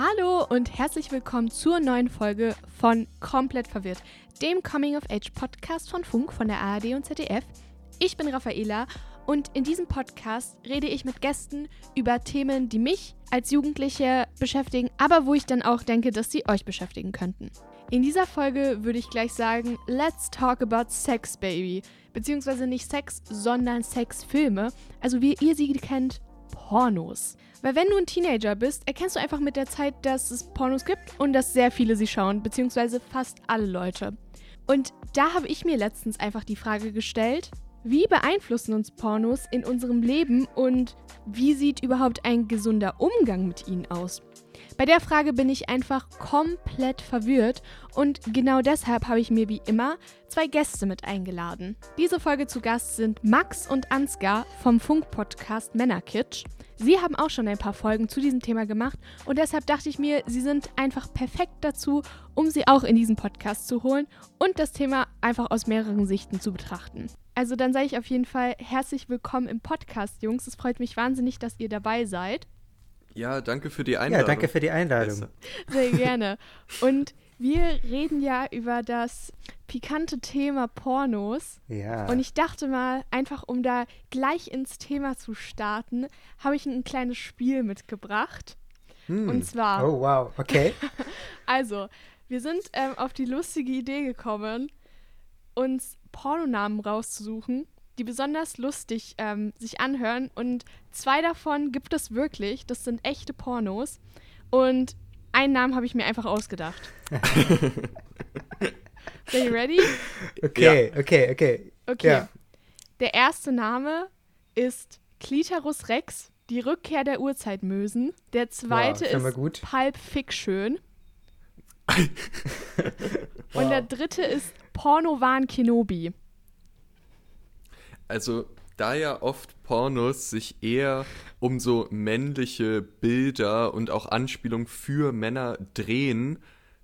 Hallo und herzlich willkommen zur neuen Folge von Komplett verwirrt, dem Coming of Age Podcast von Funk von der ARD und ZDF. Ich bin Raffaela und in diesem Podcast rede ich mit Gästen über Themen, die mich als Jugendliche beschäftigen, aber wo ich dann auch denke, dass sie euch beschäftigen könnten. In dieser Folge würde ich gleich sagen, let's talk about Sex, Baby. Beziehungsweise nicht Sex, sondern Sexfilme. Also wie ihr sie kennt, Pornos. Weil wenn du ein Teenager bist, erkennst du einfach mit der Zeit, dass es Pornos gibt und dass sehr viele sie schauen, beziehungsweise fast alle Leute. Und da habe ich mir letztens einfach die Frage gestellt, wie beeinflussen uns Pornos in unserem Leben und wie sieht überhaupt ein gesunder Umgang mit ihnen aus? Bei der Frage bin ich einfach komplett verwirrt und genau deshalb habe ich mir wie immer zwei Gäste mit eingeladen. Diese Folge zu Gast sind Max und Ansgar vom Funk-Podcast Männerkitsch. Sie haben auch schon ein paar Folgen zu diesem Thema gemacht und deshalb dachte ich mir, sie sind einfach perfekt dazu, um sie auch in diesen Podcast zu holen und das Thema einfach aus mehreren Sichten zu betrachten. Also dann sage ich auf jeden Fall herzlich willkommen im Podcast, Jungs. Es freut mich wahnsinnig, dass ihr dabei seid. Ja, danke für die Einladung. Ja, danke für die Einladung. Sehr gerne. Und wir reden ja über das pikante Thema Pornos. Ja. Und ich dachte mal, einfach um da gleich ins Thema zu starten, habe ich ein kleines Spiel mitgebracht. Hm. Und zwar. Oh, wow, okay. also, wir sind ähm, auf die lustige Idee gekommen, uns Pornonamen rauszusuchen, die besonders lustig ähm, sich anhören. Und zwei davon gibt es wirklich. Das sind echte Pornos. Und einen Namen habe ich mir einfach ausgedacht. Are you ready? Okay, ja. okay, okay. Okay. Ja. Der erste Name ist Clitorus Rex, die Rückkehr der Urzeitmösen. Der zweite wow, ist gut. Pulp Fiction. wow. Und der dritte ist Pornovan Kenobi. Also, da ja oft Pornos sich eher um so männliche Bilder und auch Anspielungen für Männer drehen,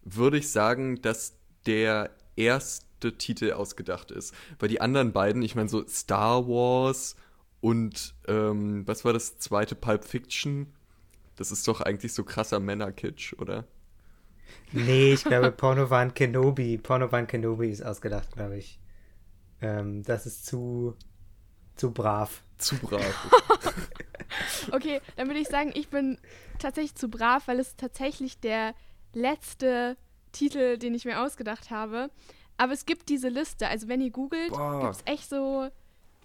würde ich sagen, dass der erste Titel ausgedacht ist. Weil die anderen beiden, ich meine so Star Wars und ähm, was war das zweite Pulp Fiction? Das ist doch eigentlich so krasser Männerkitsch, oder? Nee, ich glaube Porno waren Kenobi. Porno waren Kenobi ist ausgedacht, glaube ich. Ähm, das ist zu zu brav. Zu brav. okay, dann würde ich sagen, ich bin tatsächlich zu brav, weil es tatsächlich der letzte Titel, den ich mir ausgedacht habe. Aber es gibt diese Liste. Also wenn ihr googelt, gibt es echt so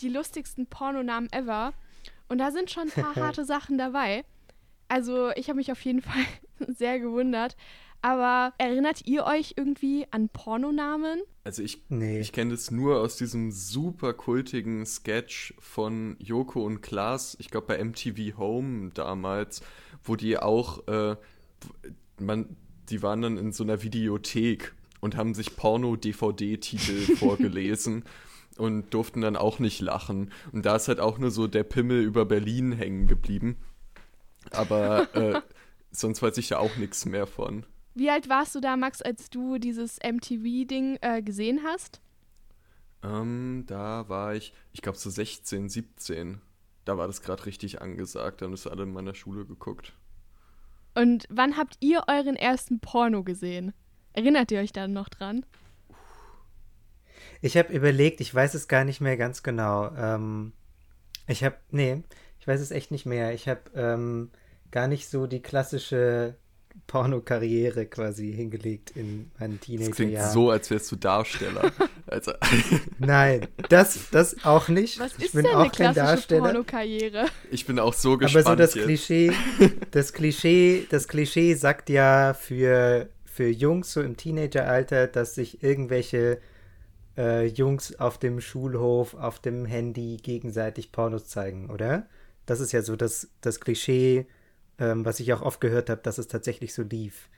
die lustigsten Pornonamen ever. Und da sind schon ein paar harte Sachen dabei. Also ich habe mich auf jeden Fall sehr gewundert. Aber erinnert ihr euch irgendwie an Pornonamen? Also ich, nee. ich kenne das nur aus diesem super kultigen Sketch von Joko und Klaas, ich glaube bei MTV Home damals, wo die auch, äh, man, die waren dann in so einer Videothek und haben sich Porno-DVD-Titel vorgelesen und durften dann auch nicht lachen. Und da ist halt auch nur so der Pimmel über Berlin hängen geblieben. Aber äh, sonst weiß ich da auch nichts mehr von. Wie alt warst du da, Max, als du dieses MTV-Ding äh, gesehen hast? Ähm, da war ich, ich glaube so 16, 17. Da war das gerade richtig angesagt. Da haben das alle in meiner Schule geguckt. Und wann habt ihr euren ersten Porno gesehen? Erinnert ihr euch da noch dran? Ich habe überlegt, ich weiß es gar nicht mehr ganz genau. Ähm, ich habe, nee, ich weiß es echt nicht mehr. Ich habe ähm, gar nicht so die klassische Pornokarriere quasi hingelegt in meinen Teenagerjahren. Das klingt so, als wärst du Darsteller. also. Nein, das, das auch nicht. Was ich ist bin denn auch eine kein Darsteller. Pornokarriere? Ich bin auch so gespannt. Aber so das jetzt. Klischee, das Klischee, das Klischee sagt ja für, für Jungs so im Teenageralter, dass sich irgendwelche äh, Jungs auf dem Schulhof, auf dem Handy gegenseitig Pornos zeigen, oder? Das ist ja so das, das Klischee ähm, was ich auch oft gehört habe, dass es tatsächlich so lief.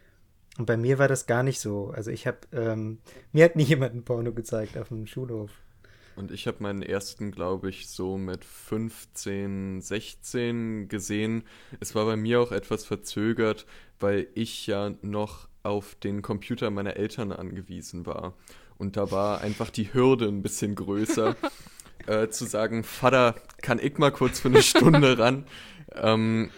Und bei mir war das gar nicht so. Also ich habe, ähm, mir hat nie jemand ein Porno gezeigt auf dem Schulhof. Und ich habe meinen ersten, glaube ich, so mit 15, 16 gesehen. Es war bei mir auch etwas verzögert, weil ich ja noch auf den Computer meiner Eltern angewiesen war. Und da war einfach die Hürde ein bisschen größer, äh, zu sagen, Vater, kann ich mal kurz für eine Stunde ran? Ähm,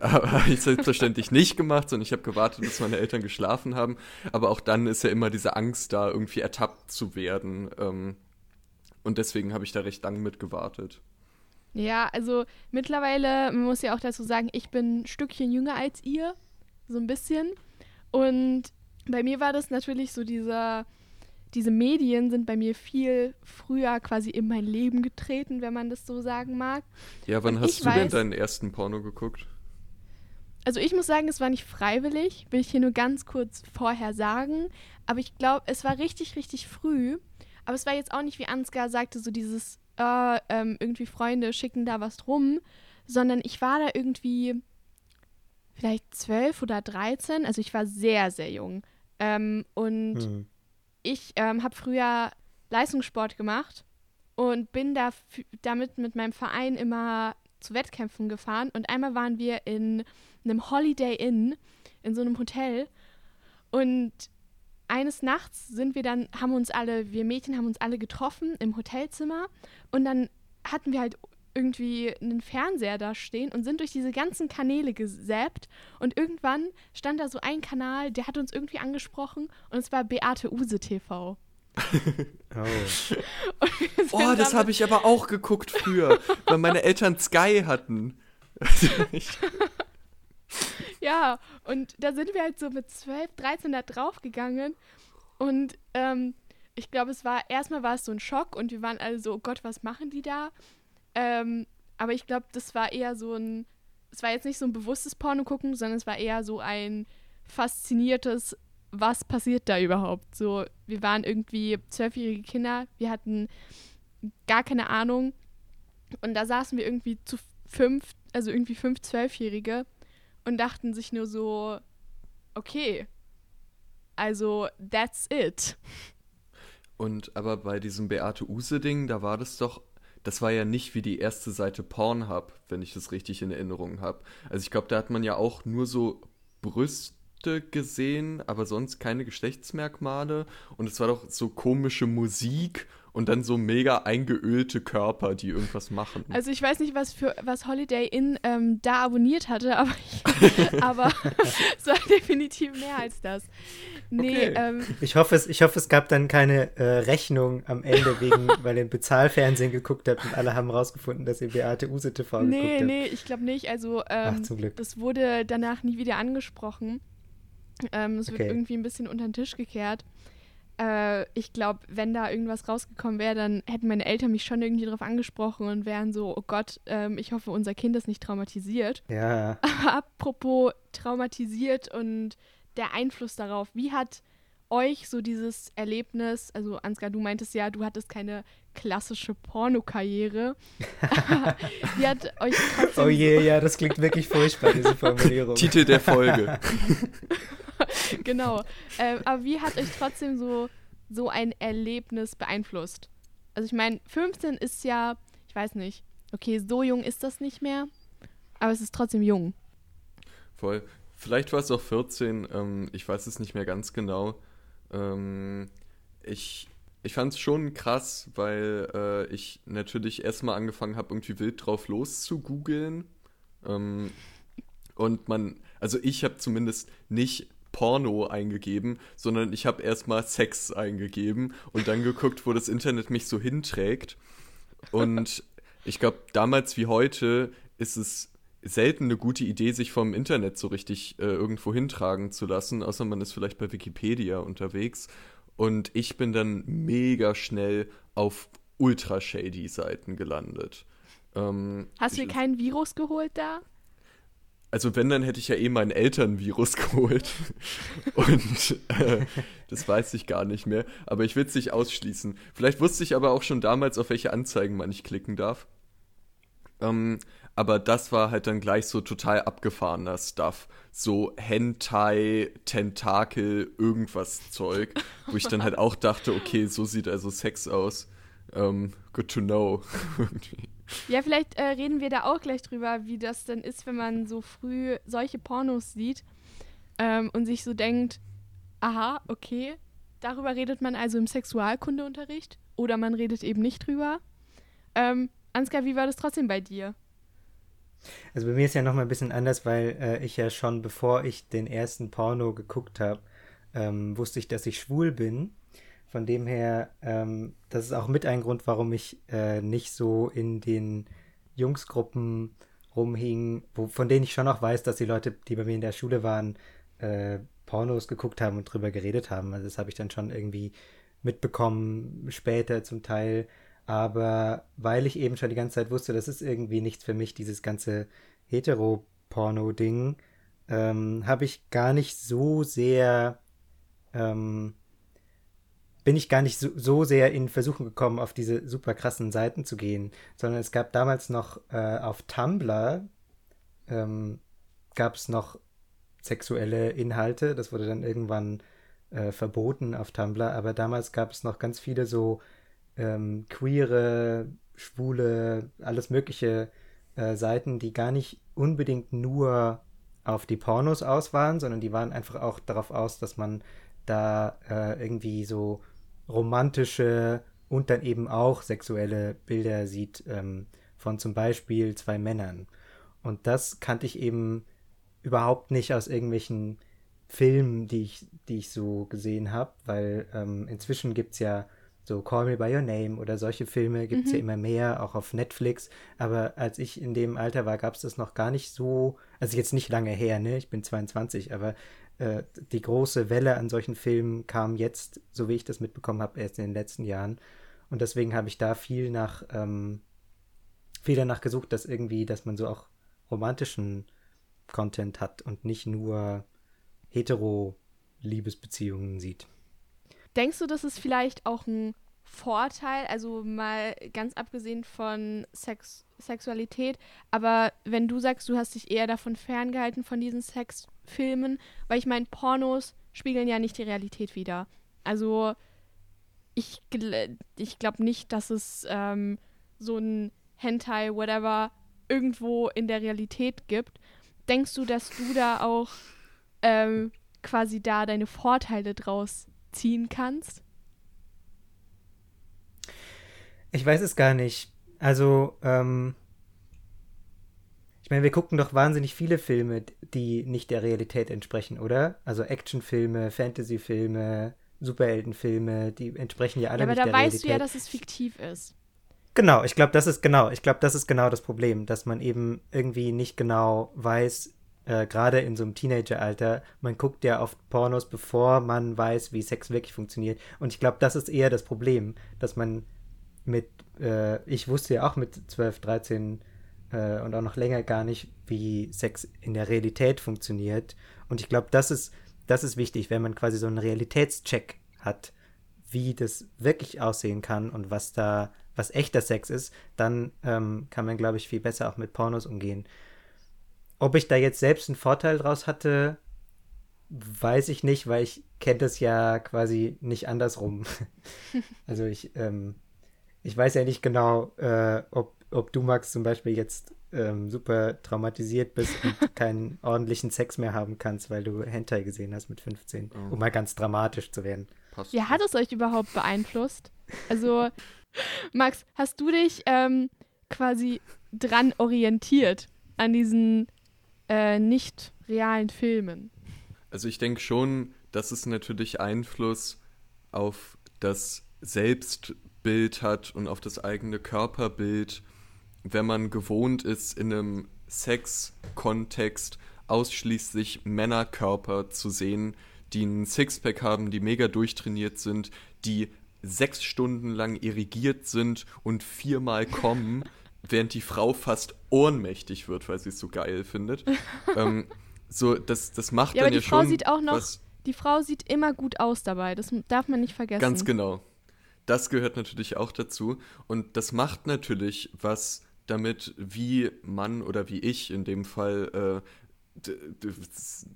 habe ich selbstverständlich nicht gemacht, sondern ich habe gewartet, bis meine Eltern geschlafen haben. Aber auch dann ist ja immer diese Angst da, irgendwie ertappt zu werden. Ähm, und deswegen habe ich da recht lange mit gewartet. Ja, also mittlerweile, man muss ja auch dazu sagen, ich bin ein Stückchen jünger als ihr. So ein bisschen. Und bei mir war das natürlich so dieser, diese Medien sind bei mir viel früher quasi in mein Leben getreten, wenn man das so sagen mag. Ja, wann Und hast du weiß, denn deinen ersten Porno geguckt? Also ich muss sagen, es war nicht freiwillig, will ich hier nur ganz kurz vorher sagen. Aber ich glaube, es war richtig, richtig früh. Aber es war jetzt auch nicht, wie Ansgar sagte, so dieses, äh, ähm, irgendwie Freunde schicken da was drum, sondern ich war da irgendwie vielleicht zwölf oder dreizehn. Also ich war sehr, sehr jung. Ähm, und mhm. ich ähm, habe früher Leistungssport gemacht und bin da damit mit meinem Verein immer zu Wettkämpfen gefahren. Und einmal waren wir in einem Holiday Inn, in so einem Hotel. Und eines Nachts sind wir dann, haben uns alle, wir Mädchen haben uns alle getroffen im Hotelzimmer. Und dann hatten wir halt irgendwie einen Fernseher da stehen und sind durch diese ganzen Kanäle gesäppt. Und irgendwann stand da so ein Kanal, der hat uns irgendwie angesprochen und es war Beate Use TV. Oh, oh das habe ich aber auch geguckt früher, weil meine Eltern Sky hatten. ja, und da sind wir halt so mit 12, 13 da draufgegangen. Und ähm, ich glaube, es war, erstmal war es so ein Schock und wir waren alle so, oh Gott, was machen die da? Ähm, aber ich glaube, das war eher so ein, es war jetzt nicht so ein bewusstes Porno gucken, sondern es war eher so ein fasziniertes, was passiert da überhaupt? So, wir waren irgendwie zwölfjährige Kinder, wir hatten gar keine Ahnung und da saßen wir irgendwie zu fünf, also irgendwie fünf Zwölfjährige und dachten sich nur so, okay, also that's it. Und aber bei diesem Beate Use-Ding, da war das doch das war ja nicht wie die erste Seite Pornhub, wenn ich das richtig in Erinnerung habe. Also ich glaube, da hat man ja auch nur so Brüste gesehen, aber sonst keine Geschlechtsmerkmale. Und es war doch so komische Musik und dann so mega eingeölte Körper, die irgendwas machen. Also ich weiß nicht, was für was Holiday Inn ähm, da abonniert hatte, aber, ich, aber es war definitiv mehr als das. Nee, okay. ähm, ich, hoffe, es, ich hoffe, es gab dann keine äh, Rechnung am Ende, wegen, weil ihr im Bezahlfernsehen geguckt habt und alle haben rausgefunden, dass ihr Beate Use TV nee, geguckt habt. Nee, nee, ich glaube nicht. Also ähm, Ach, zum Glück. das wurde danach nie wieder angesprochen. Ähm, es okay. wird irgendwie ein bisschen unter den Tisch gekehrt. Äh, ich glaube, wenn da irgendwas rausgekommen wäre, dann hätten meine Eltern mich schon irgendwie darauf angesprochen und wären so, oh Gott, ähm, ich hoffe, unser Kind ist nicht traumatisiert. Ja. Aber apropos traumatisiert und der Einfluss darauf, wie hat euch so dieses Erlebnis, also Ansgar, du meintest ja, du hattest keine klassische Pornokarriere. wie hat euch trotzdem Oh je, ja, das klingt wirklich furchtbar, diese Formulierung. Titel der Folge. genau. Ähm, aber wie hat euch trotzdem so, so ein Erlebnis beeinflusst? Also ich meine, 15 ist ja, ich weiß nicht, okay, so jung ist das nicht mehr, aber es ist trotzdem jung. Voll. Vielleicht war es auch 14, ähm, ich weiß es nicht mehr ganz genau. Ähm, ich ich fand es schon krass, weil äh, ich natürlich erstmal angefangen habe, irgendwie wild drauf los zu googeln. Ähm, und man, also ich habe zumindest nicht Porno eingegeben, sondern ich habe erstmal Sex eingegeben und dann geguckt, wo das Internet mich so hinträgt. Und ich glaube, damals wie heute ist es selten eine gute Idee, sich vom Internet so richtig äh, irgendwo hintragen zu lassen, außer man ist vielleicht bei Wikipedia unterwegs. Und ich bin dann mega schnell auf ultra shady Seiten gelandet. Ähm, Hast du dir kein Virus geholt da? Also wenn, dann hätte ich ja eh meinen Elternvirus geholt. Und äh, das weiß ich gar nicht mehr. Aber ich will es nicht ausschließen. Vielleicht wusste ich aber auch schon damals, auf welche Anzeigen man nicht klicken darf. Ähm, aber das war halt dann gleich so total abgefahrener Stuff. So Hentai, Tentakel, irgendwas Zeug. wo ich dann halt auch dachte, okay, so sieht also Sex aus. Um, good to know. Ja, vielleicht äh, reden wir da auch gleich drüber, wie das denn ist, wenn man so früh solche Pornos sieht ähm, und sich so denkt, aha, okay, darüber redet man also im Sexualkundeunterricht oder man redet eben nicht drüber. Ähm, Ansgar, wie war das trotzdem bei dir? Also bei mir ist ja nochmal ein bisschen anders, weil äh, ich ja schon, bevor ich den ersten Porno geguckt habe, ähm, wusste ich, dass ich schwul bin. Von dem her, ähm, das ist auch mit ein Grund, warum ich äh, nicht so in den Jungsgruppen rumhing, wo, von denen ich schon auch weiß, dass die Leute, die bei mir in der Schule waren, äh, Pornos geguckt haben und drüber geredet haben. Also das habe ich dann schon irgendwie mitbekommen, später zum Teil. Aber weil ich eben schon die ganze Zeit wusste, das ist irgendwie nichts für mich, dieses ganze Hetero-Porno-Ding, ähm, habe ich gar nicht so sehr, ähm, bin ich gar nicht so, so, sehr in Versuchen gekommen, auf diese super krassen Seiten zu gehen, sondern es gab damals noch äh, auf Tumblr, ähm, gab es noch sexuelle Inhalte, das wurde dann irgendwann äh, verboten auf Tumblr, aber damals gab es noch ganz viele so ähm, queere, schwule, alles mögliche äh, Seiten, die gar nicht unbedingt nur auf die Pornos aus waren, sondern die waren einfach auch darauf aus, dass man da äh, irgendwie so romantische und dann eben auch sexuelle Bilder sieht ähm, von zum Beispiel zwei Männern. Und das kannte ich eben überhaupt nicht aus irgendwelchen Filmen, die ich, die ich so gesehen habe, weil ähm, inzwischen gibt es ja so Call Me By Your Name oder solche Filme gibt es mhm. ja immer mehr, auch auf Netflix. Aber als ich in dem Alter war, gab es das noch gar nicht so, also jetzt nicht lange her, ne? Ich bin 22, aber äh, die große Welle an solchen Filmen kam jetzt, so wie ich das mitbekommen habe, erst in den letzten Jahren. Und deswegen habe ich da viel nach, ähm, viel danach gesucht, dass irgendwie, dass man so auch romantischen Content hat und nicht nur hetero-Liebesbeziehungen sieht. Denkst du, das ist vielleicht auch ein Vorteil, also mal ganz abgesehen von Sex Sexualität, aber wenn du sagst, du hast dich eher davon ferngehalten von diesen Sexfilmen, weil ich meine, Pornos spiegeln ja nicht die Realität wider. Also ich, gl ich glaube nicht, dass es ähm, so ein Hentai, whatever, irgendwo in der Realität gibt. Denkst du, dass du da auch ähm, quasi da deine Vorteile draus ziehen kannst? Ich weiß es gar nicht. Also, ähm, ich meine, wir gucken doch wahnsinnig viele Filme, die nicht der Realität entsprechen, oder? Also Actionfilme, Fantasyfilme, Superheldenfilme, die entsprechen ja alle ja, nicht der Realität. Aber da weißt du ja, dass es fiktiv ist. Genau, ich glaube, das ist genau, ich glaube, das ist genau das Problem, dass man eben irgendwie nicht genau weiß, äh, gerade in so einem Teenageralter, man guckt ja oft Pornos, bevor man weiß, wie Sex wirklich funktioniert. Und ich glaube, das ist eher das Problem, dass man mit, äh, ich wusste ja auch mit 12, 13 äh, und auch noch länger gar nicht, wie Sex in der Realität funktioniert. Und ich glaube, das ist, das ist wichtig, wenn man quasi so einen Realitätscheck hat, wie das wirklich aussehen kann und was da, was echter Sex ist, dann ähm, kann man, glaube ich, viel besser auch mit Pornos umgehen. Ob ich da jetzt selbst einen Vorteil draus hatte, weiß ich nicht, weil ich kenne das ja quasi nicht andersrum. also ich, ähm, ich weiß ja nicht genau, äh, ob, ob du, Max, zum Beispiel jetzt ähm, super traumatisiert bist und keinen ordentlichen Sex mehr haben kannst, weil du Hentai gesehen hast mit 15, oh. um mal ganz dramatisch zu werden. Passt ja, hat es euch überhaupt beeinflusst? Also, Max, hast du dich ähm, quasi dran orientiert an diesen äh, nicht realen Filmen. Also ich denke schon, dass es natürlich Einfluss auf das Selbstbild hat und auf das eigene Körperbild, wenn man gewohnt ist, in einem Sex-Kontext ausschließlich Männerkörper zu sehen, die einen Sixpack haben, die mega durchtrainiert sind, die sechs Stunden lang irrigiert sind und viermal kommen, während die Frau fast ohnmächtig wird, weil sie es so geil findet. ähm, so, das, das macht ja, dann aber die ja Frau schon. Sieht auch noch, die Frau sieht immer gut aus dabei. Das darf man nicht vergessen. Ganz genau. Das gehört natürlich auch dazu. Und das macht natürlich was damit, wie Mann oder wie ich in dem Fall äh,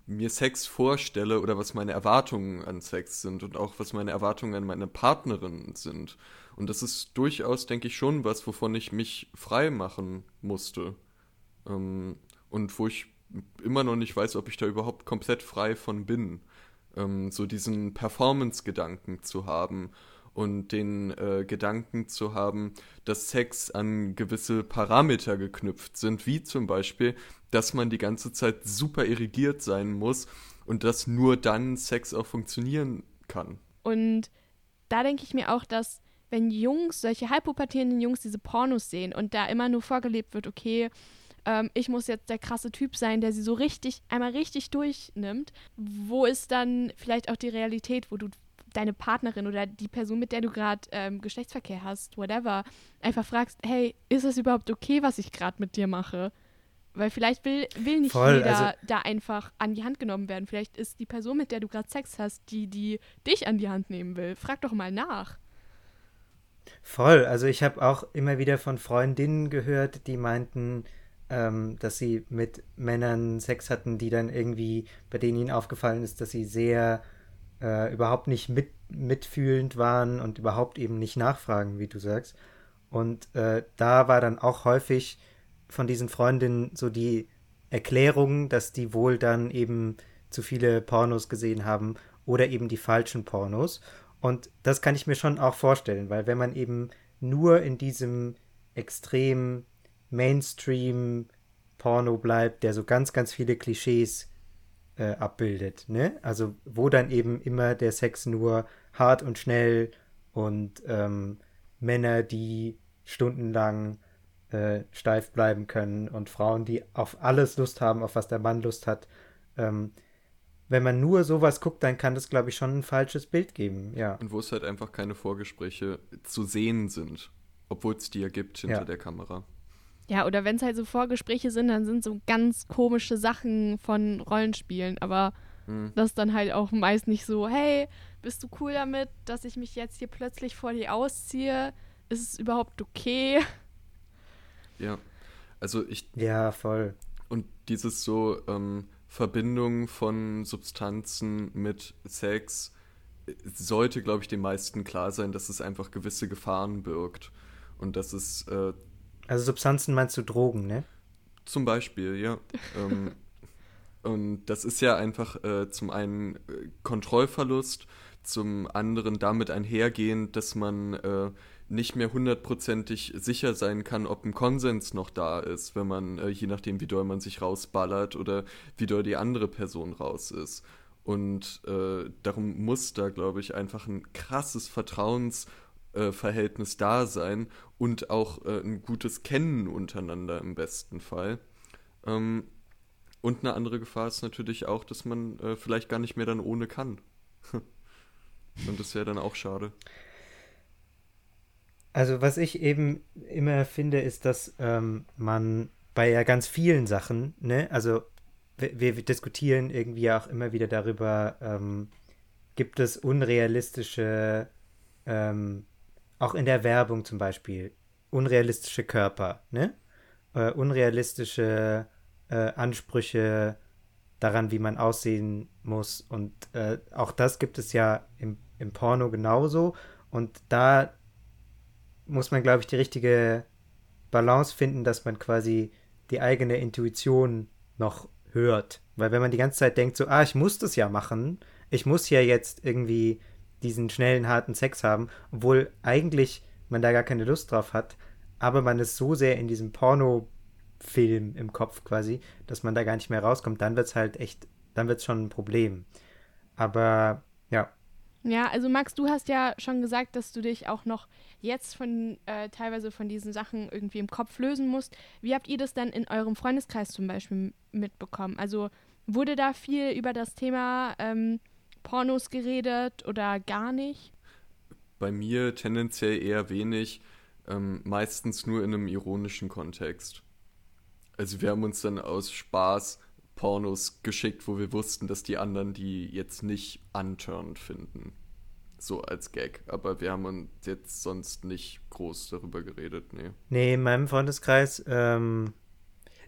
mir Sex vorstelle oder was meine Erwartungen an Sex sind und auch was meine Erwartungen an meine Partnerin sind. Und das ist durchaus, denke ich, schon was, wovon ich mich frei machen musste. Ähm, und wo ich immer noch nicht weiß, ob ich da überhaupt komplett frei von bin. Ähm, so diesen Performance-Gedanken zu haben und den äh, Gedanken zu haben, dass Sex an gewisse Parameter geknüpft sind, wie zum Beispiel, dass man die ganze Zeit super irrigiert sein muss und dass nur dann Sex auch funktionieren kann. Und da denke ich mir auch, dass wenn Jungs, solche halbpubertierenden Jungs diese Pornos sehen und da immer nur vorgelebt wird, okay, ähm, ich muss jetzt der krasse Typ sein, der sie so richtig, einmal richtig durchnimmt, wo ist dann vielleicht auch die Realität, wo du deine Partnerin oder die Person, mit der du gerade ähm, Geschlechtsverkehr hast, whatever, einfach fragst, hey, ist es überhaupt okay, was ich gerade mit dir mache? Weil vielleicht will, will nicht Voll, jeder also- da einfach an die Hand genommen werden. Vielleicht ist die Person, mit der du gerade Sex hast, die, die dich an die Hand nehmen will. Frag doch mal nach. Voll. Also ich habe auch immer wieder von Freundinnen gehört, die meinten, ähm, dass sie mit Männern Sex hatten, die dann irgendwie, bei denen ihnen aufgefallen ist, dass sie sehr äh, überhaupt nicht mit, mitfühlend waren und überhaupt eben nicht nachfragen, wie du sagst. Und äh, da war dann auch häufig von diesen Freundinnen so die Erklärung, dass die wohl dann eben zu viele Pornos gesehen haben oder eben die falschen Pornos. Und das kann ich mir schon auch vorstellen, weil wenn man eben nur in diesem extrem Mainstream-Porno bleibt, der so ganz, ganz viele Klischees äh, abbildet, ne? Also wo dann eben immer der Sex nur hart und schnell und ähm, Männer, die stundenlang äh, steif bleiben können und Frauen, die auf alles Lust haben, auf was der Mann Lust hat. Ähm, wenn man nur sowas guckt, dann kann das, glaube ich, schon ein falsches Bild geben, ja. Und wo es halt einfach keine Vorgespräche zu sehen sind, obwohl es die ja gibt hinter Ja. der Kamera. Ja, oder wenn es halt so Vorgespräche sind, dann sind so ganz komische Sachen von Rollenspielen. Aber Hm. das ist dann halt auch meist nicht so, hey, bist du cool damit, dass ich mich jetzt hier plötzlich vor dir ausziehe? Ist es überhaupt okay? Ja. Also ich Ja, voll. Und dieses so ähm, Verbindung von Substanzen mit Sex äh, sollte, glaube ich, den meisten klar sein, dass es einfach gewisse Gefahren birgt. Und dass es äh, Also Substanzen meinst du Drogen, ne? zum Beispiel, ja. ähm, und das ist ja einfach äh, zum einen äh, Kontrollverlust, zum anderen damit einhergehend, dass man äh, nicht mehr hundertprozentig sicher sein kann, ob ein Konsens noch da ist, wenn man, äh, je nachdem, wie doll man sich rausballert oder wie doll die andere Person raus ist. Und äh, darum muss da, glaube ich, einfach ein krasses Vertrauensverhältnis da sein und auch äh, ein gutes Kennen untereinander im besten Fall. Ähm, und eine andere Gefahr ist natürlich auch, dass man äh, vielleicht gar nicht mehr dann ohne kann. und das wäre dann auch schade. Also was ich eben immer finde, ist, dass ähm, man bei ja ganz vielen Sachen, ne, also wir, wir diskutieren irgendwie auch immer wieder darüber, ähm, gibt es unrealistische, ähm, auch in der Werbung zum Beispiel, unrealistische Körper, ne? Äh, unrealistische äh, Ansprüche daran, wie man aussehen muss. Und äh, auch das gibt es ja im, im Porno genauso. Und da muss man, glaube ich, die richtige Balance finden, dass man quasi die eigene Intuition noch hört. Weil wenn man die ganze Zeit denkt, so, ah, ich muss das ja machen, ich muss ja jetzt irgendwie diesen schnellen, harten Sex haben, obwohl eigentlich man da gar keine Lust drauf hat, aber man ist so sehr in diesem Porno-Film im Kopf quasi, dass man da gar nicht mehr rauskommt, dann wird es halt echt, dann wird es schon ein Problem. Aber ja, Ja, also Max, du hast ja schon gesagt, dass du dich auch noch jetzt von äh, teilweise von diesen Sachen irgendwie im Kopf lösen musst. Wie habt ihr das denn in eurem Freundeskreis zum Beispiel mitbekommen? Also wurde da viel über das Thema ähm, Pornos geredet oder gar nicht? Bei mir tendenziell eher wenig, ähm, meistens nur in einem ironischen Kontext. Also wir haben uns dann aus Spaß Pornos geschickt, wo wir wussten, dass die anderen die jetzt nicht unturned finden. So als Gag. Aber wir haben uns jetzt sonst nicht groß darüber geredet, nee. Nee, in meinem Freundeskreis, ähm,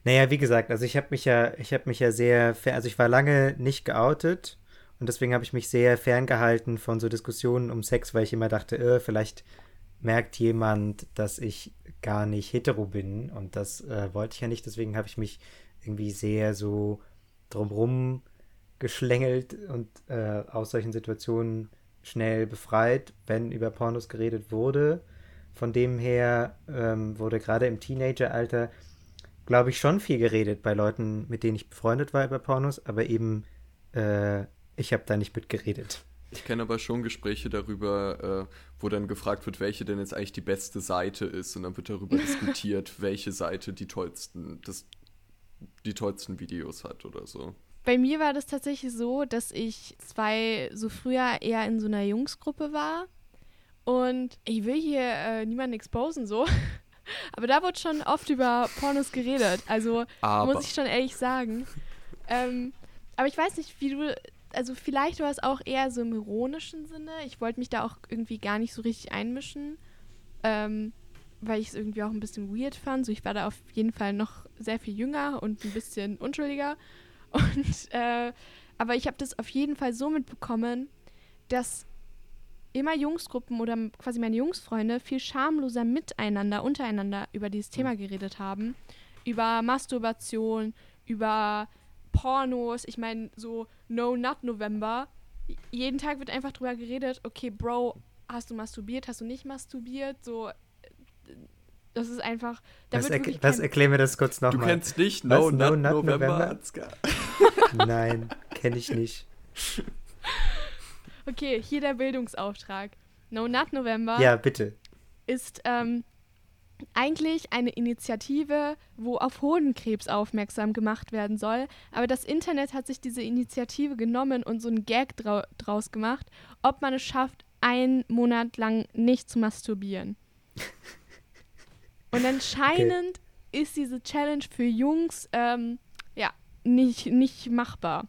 naja, wie gesagt, also ich habe mich ja, ich habe mich ja sehr, also ich war lange nicht geoutet und deswegen habe ich mich sehr ferngehalten von so Diskussionen um Sex, weil ich immer dachte, äh, vielleicht merkt jemand, dass ich gar nicht hetero bin und das äh, wollte ich ja nicht, deswegen habe ich mich irgendwie sehr so drumrum geschlängelt und äh, aus solchen Situationen schnell befreit, wenn über Pornos geredet wurde. Von dem her ähm, wurde gerade im Teenageralter, glaube ich, schon viel geredet bei Leuten, mit denen ich befreundet war über Pornos, aber eben äh, ich habe da nicht mitgeredet. Ich kenne aber schon Gespräche darüber, äh, wo dann gefragt wird, welche denn jetzt eigentlich die beste Seite ist. Und dann wird darüber diskutiert, welche Seite die tollsten, das, die tollsten Videos hat oder so. Bei mir war das tatsächlich so, dass ich zwei so früher eher in so einer Jungsgruppe war. Und ich will hier äh, niemanden exposen, so. Aber da wurde schon oft über Pornos geredet. Also aber. muss ich schon ehrlich sagen. Ähm, aber ich weiß nicht, wie du also vielleicht war es auch eher so im ironischen Sinne. Ich wollte mich da auch irgendwie gar nicht so richtig einmischen, ähm, weil ich es irgendwie auch ein bisschen weird fand. So, ich war da auf jeden Fall noch sehr viel jünger und ein bisschen unschuldiger. Und äh, aber ich habe das auf jeden Fall so mitbekommen, dass immer Jungsgruppen oder quasi meine Jungsfreunde viel schamloser miteinander, untereinander über dieses Thema geredet haben. Über Masturbation, über Pornos, ich meine, so No Nut November. Jeden Tag wird einfach drüber geredet, okay, Bro, hast du masturbiert, hast du nicht masturbiert? So, äh, das ist einfach. Da was, er, was erklären wir das kurz nochmal? Du kennst nicht No, was, Nut, no Nut November? November? Nein, kenne ich nicht. Okay, hier der Bildungsauftrag. No Nut November. Ja, bitte. Ist ähm, eigentlich eine Initiative, wo auf Hodenkrebs aufmerksam gemacht werden soll. Aber das Internet hat sich diese Initiative genommen und so einen Gag drau draus gemacht, ob man es schafft, einen Monat lang nicht zu masturbieren. und anscheinend okay. ist diese Challenge für Jungs ähm, ja nicht, nicht machbar.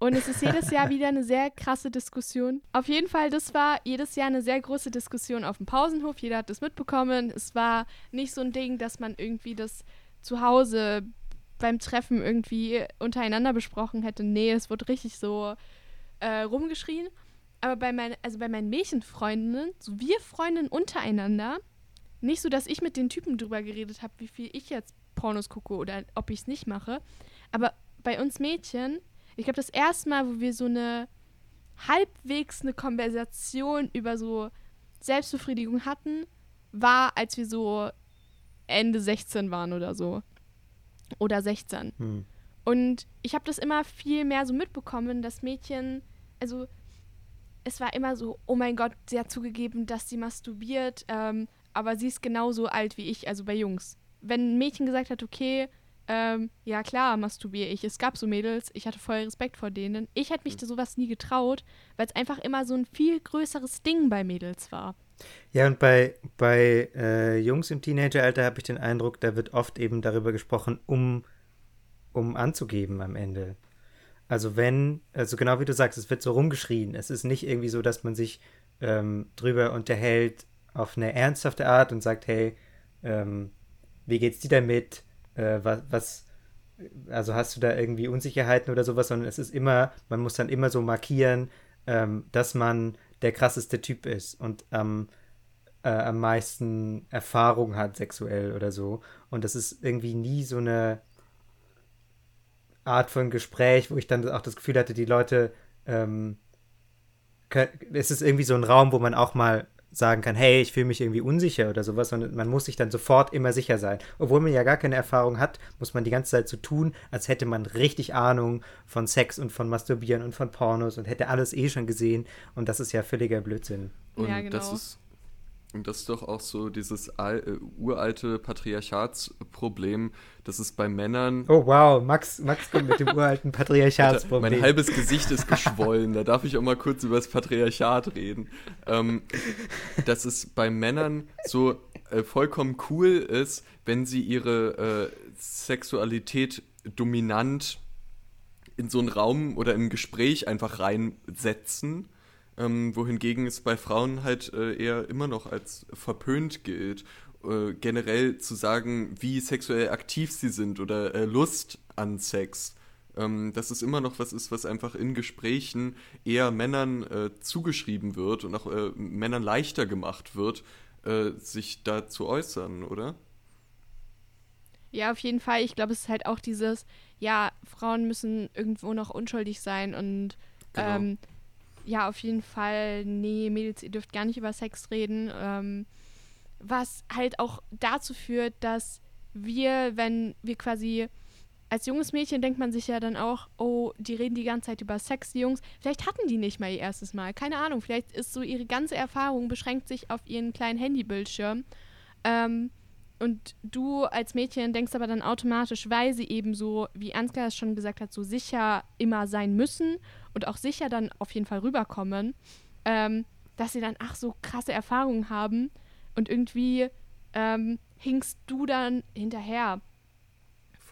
Und es ist jedes Jahr wieder eine sehr krasse Diskussion. Auf jeden Fall, das war jedes Jahr eine sehr große Diskussion auf dem Pausenhof. Jeder hat das mitbekommen. Es war nicht so ein Ding, dass man irgendwie das zu Hause beim Treffen irgendwie untereinander besprochen hätte. Nee, es wurde richtig so äh, rumgeschrien. Aber bei, mein, also bei meinen Mädchenfreundinnen, so wir Freundinnen untereinander, nicht so, dass ich mit den Typen drüber geredet habe, wie viel ich jetzt Pornos gucke oder ob ich es nicht mache. Aber bei uns Mädchen ich glaube, das erste Mal, wo wir so eine halbwegs eine Konversation über so Selbstbefriedigung hatten, war, als wir so Ende 16 waren oder so. Oder 16. Hm. Und ich habe das immer viel mehr so mitbekommen, dass Mädchen, also es war immer so, oh mein Gott, sie hat zugegeben, dass sie masturbiert, ähm, aber sie ist genauso alt wie ich, also bei Jungs. Wenn ein Mädchen gesagt hat, okay, ähm, ja klar, masturbiere ich. Es gab so Mädels, ich hatte voll Respekt vor denen. Ich hätte mich mhm. sowas nie getraut, weil es einfach immer so ein viel größeres Ding bei Mädels war. Ja, und bei, bei äh, Jungs im Teenageralter habe ich den Eindruck, da wird oft eben darüber gesprochen, um, um anzugeben am Ende. Also wenn, also genau wie du sagst, es wird so rumgeschrien. Es ist nicht irgendwie so, dass man sich ähm, drüber unterhält auf eine ernsthafte Art und sagt, hey, ähm, wie geht's dir damit? Äh, was, was, also hast du da irgendwie Unsicherheiten oder sowas, sondern es ist immer, man muss dann immer so markieren, ähm, dass man der krasseste Typ ist und ähm, äh, am meisten Erfahrung hat sexuell oder so. Und das ist irgendwie nie so eine Art von Gespräch, wo ich dann auch das Gefühl hatte, die Leute, ähm, es ist irgendwie so ein Raum, wo man auch mal sagen kann, hey, ich fühle mich irgendwie unsicher oder sowas, sondern man muss sich dann sofort immer sicher sein. Obwohl man ja gar keine Erfahrung hat, muss man die ganze Zeit so tun, als hätte man richtig Ahnung von Sex und von Masturbieren und von Pornos und hätte alles eh schon gesehen und das ist ja völliger Blödsinn. Und ja, genau. das ist und das ist doch auch so dieses all, äh, uralte Patriarchatsproblem, dass es bei Männern. Oh wow, Max, Max kommt mit dem uralten Patriarchatsproblem. mein halbes Gesicht ist geschwollen, da darf ich auch mal kurz über das Patriarchat reden. Ähm, dass es bei Männern so äh, vollkommen cool ist, wenn sie ihre äh, Sexualität dominant in so einen Raum oder im Gespräch einfach reinsetzen ähm, wohingegen es bei Frauen halt äh, eher immer noch als verpönt gilt, äh, generell zu sagen, wie sexuell aktiv sie sind oder äh, Lust an Sex. Ähm, dass es immer noch was ist, was einfach in Gesprächen eher Männern äh, zugeschrieben wird und auch äh, Männern leichter gemacht wird, äh, sich da zu äußern, oder? Ja, auf jeden Fall. Ich glaube, es ist halt auch dieses, ja, Frauen müssen irgendwo noch unschuldig sein und genau. ähm, ja, auf jeden Fall, nee, Mädels, ihr dürft gar nicht über Sex reden. Ähm, was halt auch dazu führt, dass wir, wenn wir quasi als junges Mädchen denkt man sich ja dann auch, oh, die reden die ganze Zeit über Sex, die Jungs. Vielleicht hatten die nicht mal ihr erstes Mal. Keine Ahnung. Vielleicht ist so ihre ganze Erfahrung beschränkt sich auf ihren kleinen Handybildschirm. Ähm, und du als Mädchen denkst aber dann automatisch, weil sie eben so, wie Ansgar es schon gesagt hat, so sicher immer sein müssen und auch sicher dann auf jeden Fall rüberkommen, ähm, dass sie dann, ach, so krasse Erfahrungen haben und irgendwie ähm, hinkst du dann hinterher.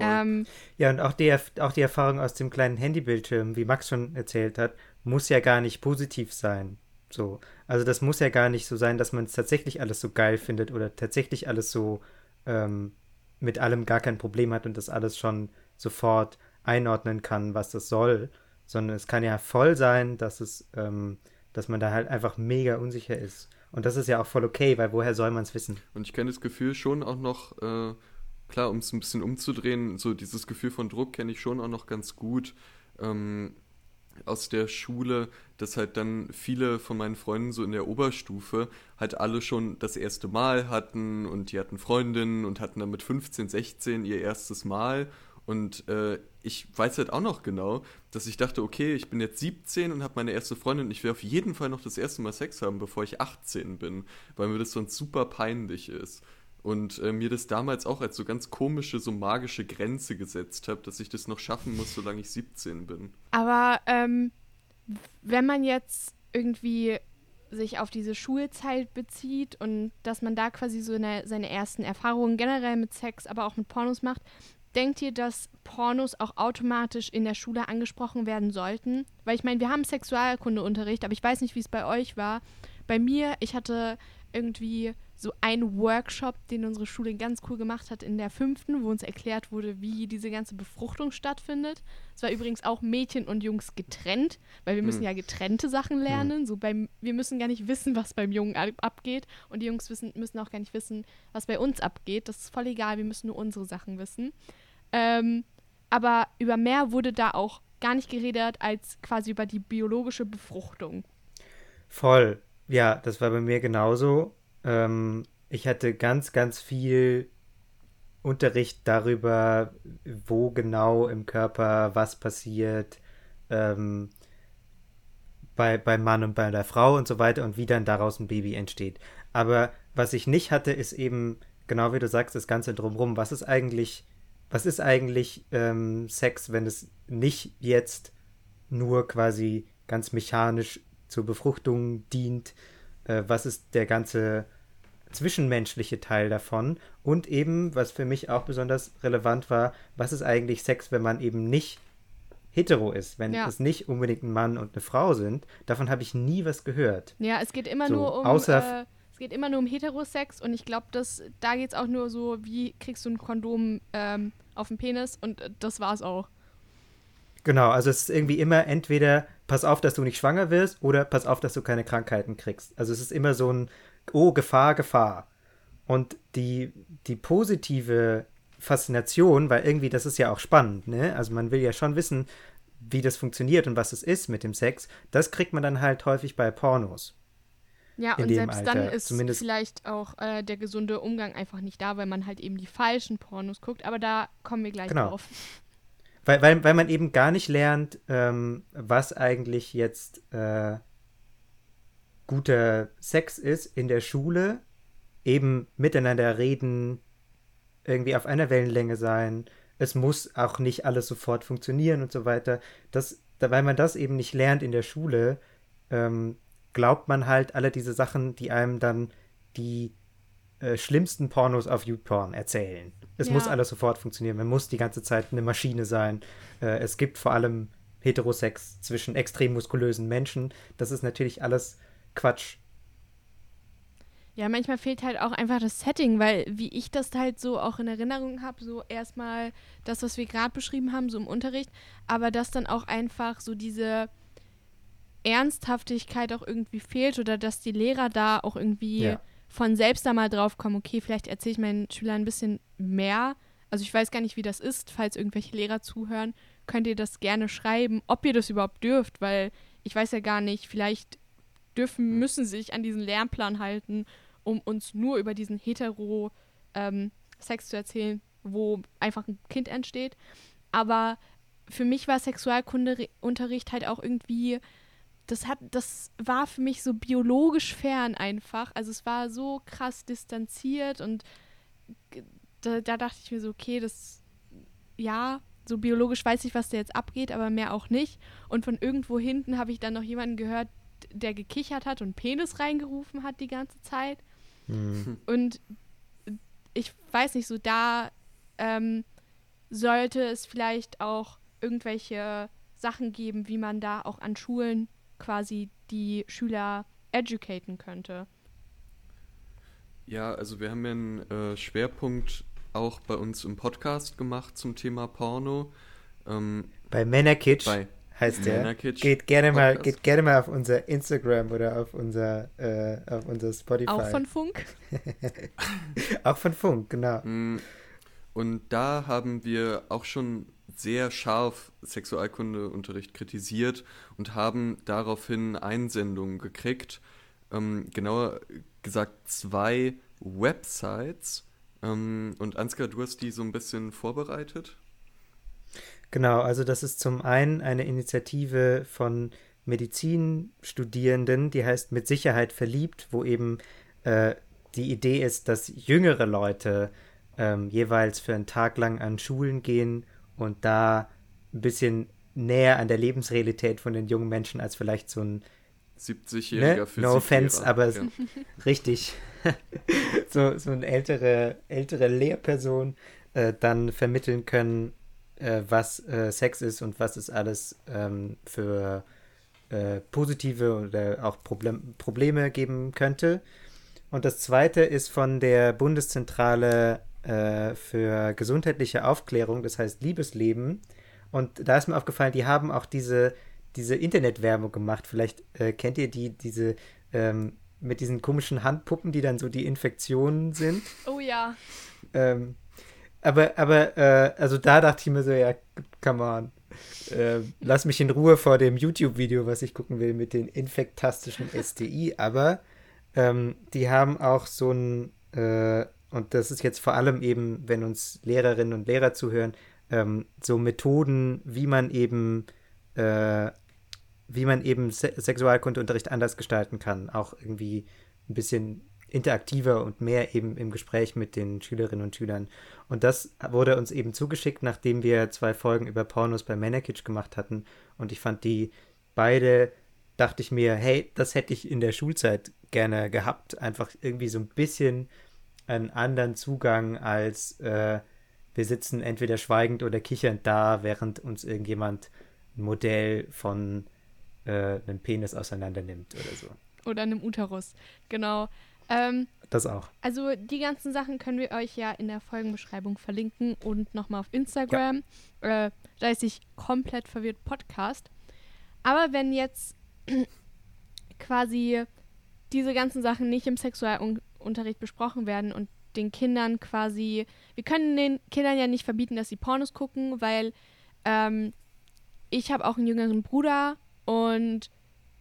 Ähm, ja, und auch die, auch die Erfahrung aus dem kleinen Handybildschirm, wie Max schon erzählt hat, muss ja gar nicht positiv sein. So. Also das muss ja gar nicht so sein, dass man es tatsächlich alles so geil findet oder tatsächlich alles so ähm, mit allem gar kein Problem hat und das alles schon sofort einordnen kann, was das soll, sondern es kann ja voll sein, dass es, ähm, dass man da halt einfach mega unsicher ist. Und das ist ja auch voll okay, weil woher soll man es wissen? Und ich kenne das Gefühl schon auch noch, äh, klar, um es ein bisschen umzudrehen, so dieses Gefühl von Druck kenne ich schon auch noch ganz gut. Ähm, aus der Schule, dass halt dann viele von meinen Freunden so in der Oberstufe halt alle schon das erste Mal hatten und die hatten Freundinnen und hatten dann mit 15, 16 ihr erstes Mal. Und äh, ich weiß halt auch noch genau, dass ich dachte, okay, ich bin jetzt 17 und habe meine erste Freundin und ich will auf jeden Fall noch das erste Mal Sex haben, bevor ich 18 bin, weil mir das sonst super peinlich ist. Und äh, mir das damals auch als so ganz komische, so magische Grenze gesetzt habe, dass ich das noch schaffen muss, solange ich 17 bin. Aber ähm, wenn man jetzt irgendwie sich auf diese Schulzeit bezieht und dass man da quasi so eine, seine ersten Erfahrungen generell mit Sex, aber auch mit Pornos macht, denkt ihr, dass Pornos auch automatisch in der Schule angesprochen werden sollten? Weil ich meine, wir haben Sexualkundeunterricht, aber ich weiß nicht, wie es bei euch war. Bei mir, ich hatte irgendwie so ein Workshop, den unsere Schule ganz cool gemacht hat in der fünften, wo uns erklärt wurde, wie diese ganze Befruchtung stattfindet. Es war übrigens auch Mädchen und Jungs getrennt, weil wir müssen hm. ja getrennte Sachen lernen. Hm. So beim, wir müssen gar nicht wissen, was beim Jungen abgeht und die Jungs wissen, müssen auch gar nicht wissen, was bei uns abgeht. Das ist voll egal, wir müssen nur unsere Sachen wissen. Ähm, aber über mehr wurde da auch gar nicht geredet als quasi über die biologische Befruchtung. Voll. Ja, das war bei mir genauso. Ähm, ich hatte ganz, ganz viel Unterricht darüber, wo genau im Körper was passiert, ähm, bei, beim Mann und bei der Frau und so weiter und wie dann daraus ein Baby entsteht. Aber was ich nicht hatte, ist eben, genau wie du sagst, das Ganze drumherum. Was ist eigentlich, was ist eigentlich ähm, Sex, wenn es nicht jetzt nur quasi ganz mechanisch zur Befruchtung dient? Äh, was ist der ganze zwischenmenschliche Teil davon und eben, was für mich auch besonders relevant war, was ist eigentlich Sex, wenn man eben nicht hetero ist, wenn ja. es nicht unbedingt ein Mann und eine Frau sind. Davon habe ich nie was gehört. Ja, es geht immer so, nur um außer, äh, es geht immer nur um Heterosex und ich glaube, dass da geht es auch nur so, wie kriegst du ein Kondom ähm, auf den Penis und äh, das war es auch. Genau, also es ist irgendwie immer entweder pass auf, dass du nicht schwanger wirst oder pass auf, dass du keine Krankheiten kriegst. Also es ist immer so ein oh, Gefahr, Gefahr. Und die, die positive Faszination, weil irgendwie das ist ja auch spannend, ne? Also man will ja schon wissen, wie das funktioniert und was es ist mit dem Sex, das kriegt man dann halt häufig bei Pornos. Ja, und selbst Alter. dann ist Zumindest vielleicht auch äh, der gesunde Umgang einfach nicht da, weil man halt eben die falschen Pornos guckt, aber da kommen wir gleich genau. drauf. Weil, weil, weil man eben gar nicht lernt, ähm, was eigentlich jetzt äh, guter Sex ist in der Schule, eben miteinander reden, irgendwie auf einer Wellenlänge sein. Es muss auch nicht alles sofort funktionieren und so weiter. Das, weil man das eben nicht lernt in der Schule, ähm, glaubt man halt alle diese Sachen, die einem dann die äh, schlimmsten Pornos auf YouPorn erzählen. Es ja. muss alles sofort funktionieren. Man muss die ganze Zeit eine Maschine sein. Äh, es gibt vor allem Heterosex zwischen extrem muskulösen Menschen. Das ist natürlich alles Quatsch. Ja, manchmal fehlt halt auch einfach das Setting, weil wie ich das halt so auch in Erinnerung habe, so erstmal das, was wir gerade beschrieben haben, so im Unterricht, aber dass dann auch einfach so diese Ernsthaftigkeit auch irgendwie fehlt oder dass die Lehrer da auch irgendwie ja. Von selbst da mal drauf kommen, okay, vielleicht erzähle ich meinen Schülern ein bisschen mehr. Also ich weiß gar nicht, wie das ist, falls irgendwelche Lehrer zuhören, könnt ihr das gerne schreiben, ob ihr das überhaupt dürft, weil ich weiß ja gar nicht, vielleicht dürfen, müssen sich an diesen Lernplan halten, um uns nur über diesen hetero ähm, Sex zu erzählen, wo einfach ein Kind entsteht. Aber für mich war Sexualkundeunterricht halt auch irgendwie, das hat, das war für mich so biologisch fern einfach. Also es war so krass distanziert und da, da dachte ich mir so, okay, das, ja, so biologisch weiß ich, was da jetzt abgeht, aber mehr auch nicht. Und von irgendwo hinten habe ich dann noch jemanden gehört, der gekichert hat und Penis reingerufen hat die ganze Zeit. Mhm. Und ich weiß nicht, so da ähm, sollte es vielleicht auch irgendwelche Sachen geben, wie man da auch an Schulen quasi die Schüler educaten könnte. Ja, also wir haben ja einen äh, Schwerpunkt auch bei uns im Podcast gemacht zum Thema Porno. Ähm, bei Männerkitsch bei heißt der. Geht gerne mal, geht gerne mal auf unser Instagram oder auf unser, äh, auf unser Spotify. Auch von Funk. auch von Funk, genau. Mm, und da haben wir auch schon sehr scharf Sexualkundeunterricht kritisiert und haben daraufhin Einsendungen gekriegt. Ähm, genauer gesagt zwei Websites. Ähm, und Ansgar, du hast die so ein bisschen vorbereitet. Genau, also das ist zum einen eine Initiative von Medizinstudierenden, die heißt Mit Sicherheit verliebt, wo eben äh, die Idee ist, dass jüngere Leute ähm, jeweils für einen Tag lang an Schulen gehen und da ein bisschen näher an der Lebensrealität von den jungen Menschen als vielleicht so ein 70-jähriger ne? No offense, aber ja. richtig. so, so eine ältere, ältere Lehrperson äh, dann vermitteln können, äh, was äh, Sex ist und was es alles ähm, für äh, positive oder auch Problem Probleme geben könnte. Und das zweite ist von der Bundeszentrale äh, für gesundheitliche Aufklärung, das heißt Liebesleben. Und da ist mir aufgefallen, die haben auch diese, diese Internetwerbung gemacht. Vielleicht äh, kennt ihr die, diese ähm, mit diesen komischen Handpuppen, die dann so die Infektionen sind. Oh ja. Ähm, aber, aber, äh, also da dachte ich mir so, ja, come on. Äh, lass mich in Ruhe vor dem YouTube-Video, was ich gucken will, mit den infektastischen STI. Aber ähm, die haben auch so ein, äh, und das ist jetzt vor allem eben, wenn uns Lehrerinnen und Lehrer zuhören, ähm, so Methoden, wie man eben, äh, wie man eben Se Sexualkundeunterricht anders gestalten kann. Auch irgendwie ein bisschen interaktiver und mehr eben im Gespräch mit den Schülerinnen und Schülern. Und das wurde uns eben zugeschickt, nachdem wir zwei Folgen über Pornos bei Manakitsch gemacht hatten. Und ich fand die beide, dachte ich mir, hey, das hätte ich in der Schulzeit gerne gehabt. Einfach irgendwie so ein bisschen einen anderen Zugang als äh, wir sitzen entweder schweigend oder kichernd da, während uns irgendjemand ein Modell von äh, einem Penis auseinander nimmt oder so. Oder einem Uterus, genau. Ähm, das auch. Also die ganzen Sachen können wir euch ja in der Folgenbeschreibung verlinken und nochmal auf Instagram. Ja. Äh, da ist sich komplett verwirrt Podcast. Aber wenn jetzt quasi diese ganzen Sachen nicht im Sexualunterricht besprochen werden und den Kindern quasi, wir können den Kindern ja nicht verbieten, dass sie Pornos gucken, weil ähm, ich habe auch einen jüngeren Bruder und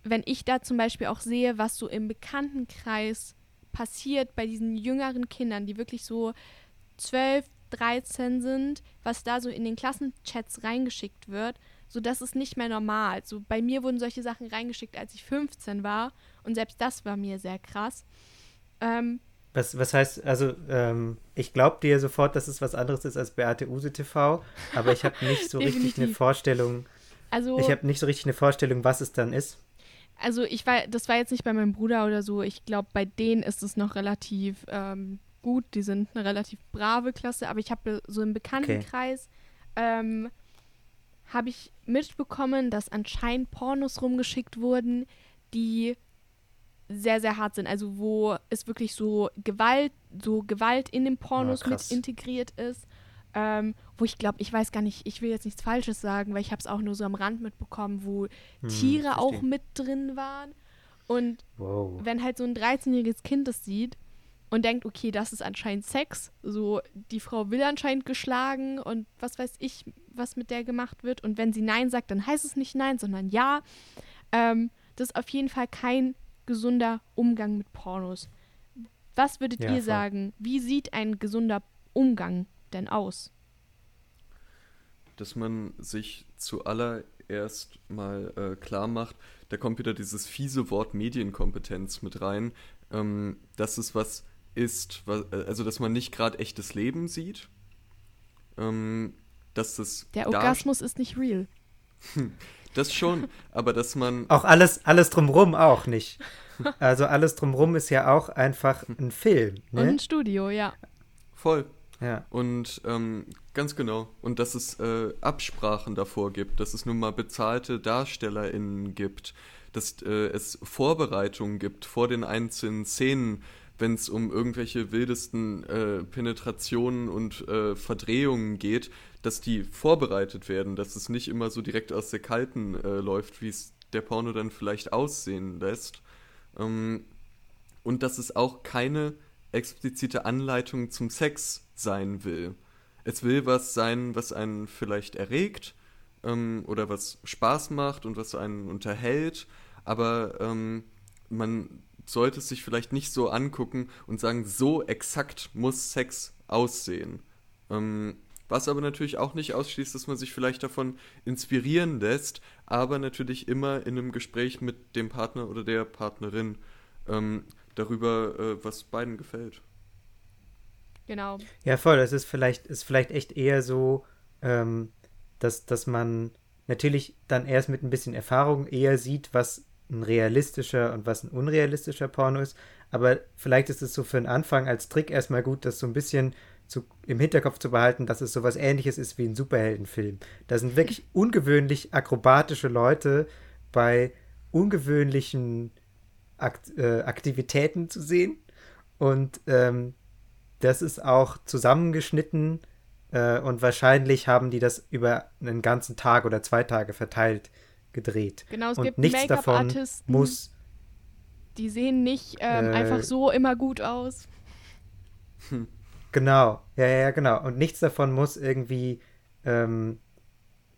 wenn ich da zum Beispiel auch sehe, was so im Bekanntenkreis passiert bei diesen jüngeren Kindern, die wirklich so 12, 13 sind, was da so in den Klassenchats reingeschickt wird, so das ist nicht mehr normal. So bei mir wurden solche Sachen reingeschickt, als ich 15 war und selbst das war mir sehr krass. Ähm, was, was heißt, also ähm, ich glaube dir sofort, dass es was anderes ist als Beate Use TV, aber ich habe nicht so richtig eine Vorstellung. Also, ich habe nicht so richtig eine Vorstellung, was es dann ist also ich war, das war jetzt nicht bei meinem Bruder oder so. Ich glaube, bei denen ist es noch relativ ähm, gut. Die sind eine relativ brave Klasse, aber ich habe so im Bekanntenkreis okay. ähm, habe ich mitbekommen, dass anscheinend Pornos rumgeschickt wurden, die sehr, sehr hart sind. Also wo es wirklich so Gewalt, so Gewalt in den Pornos ja, mit integriert ist. Ähm, wo ich glaube, ich weiß gar nicht, ich will jetzt nichts Falsches sagen, weil ich habe es auch nur so am Rand mitbekommen, wo hm, Tiere verstehe. auch mit drin waren. Und wow. wenn halt so ein 13-jähriges Kind das sieht und denkt, okay, das ist anscheinend Sex, so die Frau will anscheinend geschlagen und was weiß ich, was mit der gemacht wird. Und wenn sie Nein sagt, dann heißt es nicht Nein, sondern Ja. Ähm, das ist auf jeden Fall kein gesunder Umgang mit Pornos. Was würdet Ja, ihr voll. sagen? Wie sieht ein gesunder Umgang denn aus? dass man sich zuallererst mal äh, klar macht, da kommt wieder dieses fiese Wort Medienkompetenz mit rein, ähm, dass es was ist, was, äh, also dass man nicht gerade echtes Leben sieht, ähm, dass das Der Orgasmus ist nicht real. das schon, aber dass man Auch alles, alles drumrum auch nicht. Also alles drumrum ist ja auch einfach ein Film. Und Ne? ein Studio, ja. voll Ja. Und ähm, ganz genau. Und dass es äh, Absprachen davor gibt, dass es nun mal bezahlte DarstellerInnen gibt, dass äh, es Vorbereitungen gibt vor den einzelnen Szenen, wenn es um irgendwelche wildesten äh, Penetrationen und äh, Verdrehungen geht, dass die vorbereitet werden, dass es nicht immer so direkt aus der Kalten äh, läuft, wie es der Porno dann vielleicht aussehen lässt. Ähm, und dass es auch keine explizite Anleitung zum Sex sein will. Es will was sein, was einen vielleicht erregt ähm, oder was Spaß macht und was einen unterhält, aber ähm, man sollte es sich vielleicht nicht so angucken und sagen, so exakt muss Sex aussehen. Ähm, was aber natürlich auch nicht ausschließt, dass man sich vielleicht davon inspirieren lässt, aber natürlich immer in einem Gespräch mit dem Partner oder der Partnerin ähm, darüber, äh, was beiden gefällt. Genau. Ja, voll. Das ist vielleicht, ist vielleicht echt eher so, ähm, dass, dass man natürlich dann erst mit ein bisschen Erfahrung eher sieht, was ein realistischer und was ein unrealistischer Porno ist. Aber vielleicht ist es so für den Anfang als Trick erstmal gut, das so ein bisschen zu, im Hinterkopf zu behalten, dass es sowas ähnliches ist wie ein Superheldenfilm. Da sind wirklich ungewöhnlich akrobatische Leute bei ungewöhnlichen Akt, äh, Aktivitäten zu sehen. Und ähm, das ist auch zusammengeschnitten äh, und wahrscheinlich haben die das über einen ganzen Tag oder zwei Tage verteilt gedreht. Genau, es und gibt nichts davon Make-up-Artisten, muss die sehen nicht ähm, Äh, einfach so immer gut aus. Genau, ja, ja, genau. Und nichts davon muss irgendwie ähm,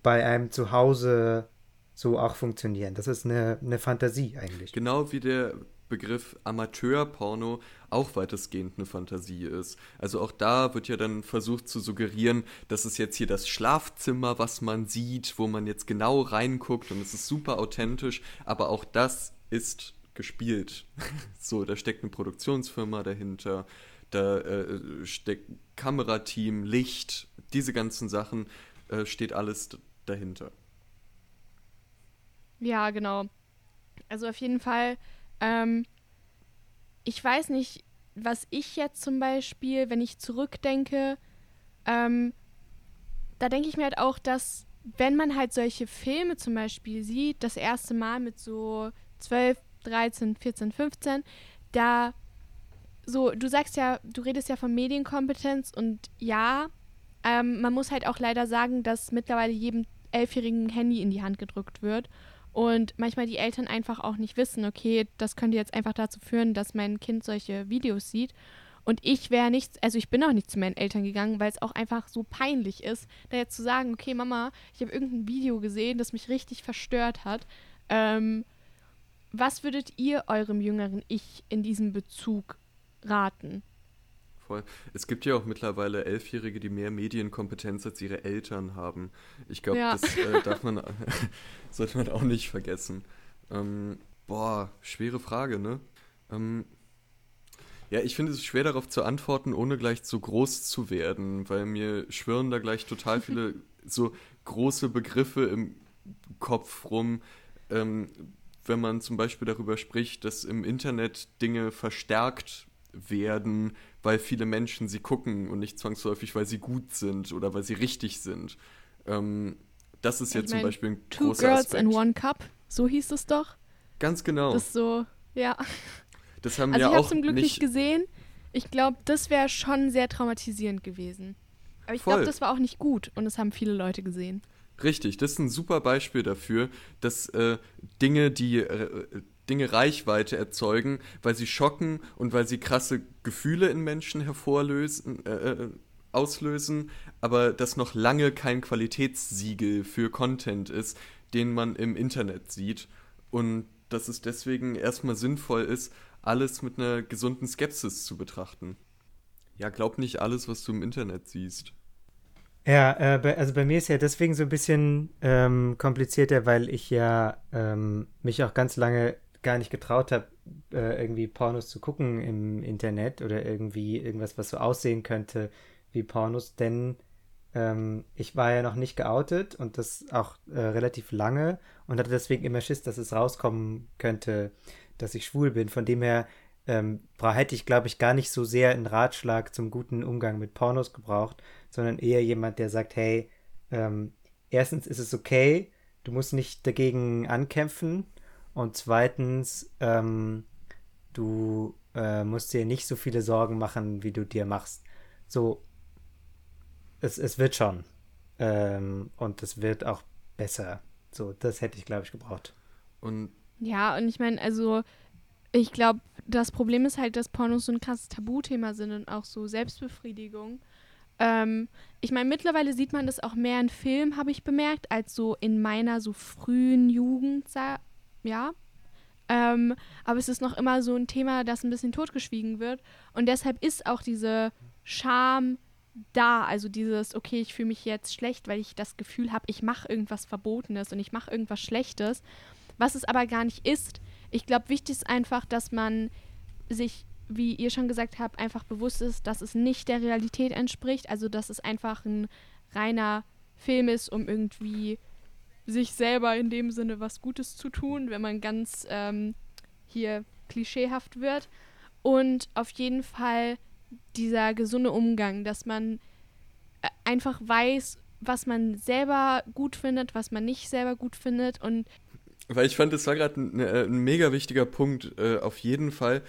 bei einem zu Hause so auch funktionieren. Das ist eine, eine Fantasie eigentlich. Genau wie der Begriff Amateurporno auch weitestgehend eine Fantasie ist. Also auch da wird ja dann versucht zu suggerieren, dass es jetzt hier das Schlafzimmer, was man sieht, wo man jetzt genau reinguckt und es ist super authentisch, aber auch das ist gespielt. so, da steckt eine Produktionsfirma dahinter, da äh, steckt Kamerateam, Licht, diese ganzen Sachen, äh, steht alles dahinter. Ja, genau. Also auf jeden Fall, ähm, ich weiß nicht, was ich jetzt zum Beispiel, wenn ich zurückdenke, ähm, da denke ich mir halt auch, dass wenn man halt solche Filme zum Beispiel sieht, das erste Mal mit so 12, 13, 14, 15, da so, du sagst ja, du redest ja von Medienkompetenz und ja, ähm, man muss halt auch leider sagen, dass mittlerweile jedem Elfjährigen ein Handy in die Hand gedrückt wird und manchmal die Eltern einfach auch nicht wissen, okay, das könnte jetzt einfach dazu führen, dass mein Kind solche Videos sieht. Und ich wäre nicht, also ich bin auch nicht zu meinen Eltern gegangen, weil es auch einfach so peinlich ist, da jetzt zu sagen, okay, Mama, ich habe irgendein Video gesehen, das mich richtig verstört hat. Ähm, was würdet ihr eurem jüngeren Ich in diesem Bezug raten? Voll. Es gibt ja auch mittlerweile Elfjährige, die mehr Medienkompetenz als ihre Eltern haben. Ich glaube, Ja. das äh, darf man, sollte man auch nicht vergessen. Ähm, boah, schwere Frage, ne? Ähm, ja, ich finde es schwer darauf zu antworten, ohne gleich zu groß zu werden, weil mir schwirren da gleich total viele so große Begriffe im Kopf rum. Ähm, wenn man zum Beispiel darüber spricht, dass im Internet Dinge verstärkt werden, weil viele Menschen sie gucken und nicht zwangsläufig, weil sie gut sind oder weil sie richtig sind. Ähm, das ist jetzt zum mein, Beispiel ein Two großer Girls Aspekt. in One Cup, so hieß es doch. Ganz genau. Das ist so, ja. Das haben Also ja ich habe auch zum Glück nicht, gesehen. Ich glaube, das wäre schon sehr traumatisierend gewesen. Aber ich glaube, das war auch nicht gut und das haben viele Leute gesehen. Richtig, das ist ein super Beispiel dafür, dass äh, Dinge, die äh, Dinge Reichweite erzeugen, weil sie schocken und weil sie krasse Gefühle in Menschen hervorlösen, äh, äh, auslösen, aber das noch lange kein Qualitätssiegel für Content ist, den man im Internet sieht. Und dass es deswegen erstmal sinnvoll ist, alles mit einer gesunden Skepsis zu betrachten. Ja, glaub nicht alles, was du im Internet siehst. Ja, äh, also bei mir ist ja deswegen so ein bisschen ähm, komplizierter, weil ich ja ähm, mich auch ganz lange gar nicht getraut habe, äh, irgendwie Pornos zu gucken im Internet oder irgendwie irgendwas, was so aussehen könnte wie Pornos, denn ähm, ich war ja noch nicht geoutet und das auch äh, relativ lange und hatte deswegen immer Schiss, dass es rauskommen könnte, dass ich schwul bin. Von dem her ähm, hätte ich, glaube ich, gar nicht so sehr einen Ratschlag zum guten Umgang mit Pornos gebraucht, sondern eher jemand, der sagt, hey, ähm, erstens ist es okay, du musst nicht dagegen ankämpfen und zweitens, ähm, du äh, musst dir nicht so viele Sorgen machen, wie du dir machst. So, es, es wird schon. Ähm, und es wird auch besser. So, das hätte ich, glaube ich, gebraucht. Und ja, und ich meine, also ich glaube, das Problem ist halt, dass Pornos so ein krasses Tabuthema sind und auch so Selbstbefriedigung. Ähm, ich meine, mittlerweile sieht man das auch mehr in Filmen, habe ich bemerkt, als so in meiner so frühen Jugend, ja. Ähm, aber es ist noch immer so ein Thema, das ein bisschen totgeschwiegen wird. Und deshalb ist auch diese Scham da. Also dieses, okay, ich fühle mich jetzt schlecht, weil ich das Gefühl habe, ich mache irgendwas Verbotenes und ich mache irgendwas Schlechtes. Was es aber gar nicht ist. Ich glaube, wichtig ist einfach, dass man sich, wie ihr schon gesagt habt, einfach bewusst ist, dass es nicht der Realität entspricht. Also, dass es einfach ein reiner Film ist, um irgendwie sich selber in dem Sinne was Gutes zu tun, wenn man ganz ähm, hier klischeehaft wird. Und auf jeden Fall dieser gesunde Umgang, dass man äh, einfach weiß, was man selber gut findet, was man nicht selber gut findet und weil ich fand, es war gerade ein, äh, ein, mega wichtiger Punkt, äh, auf jeden Fall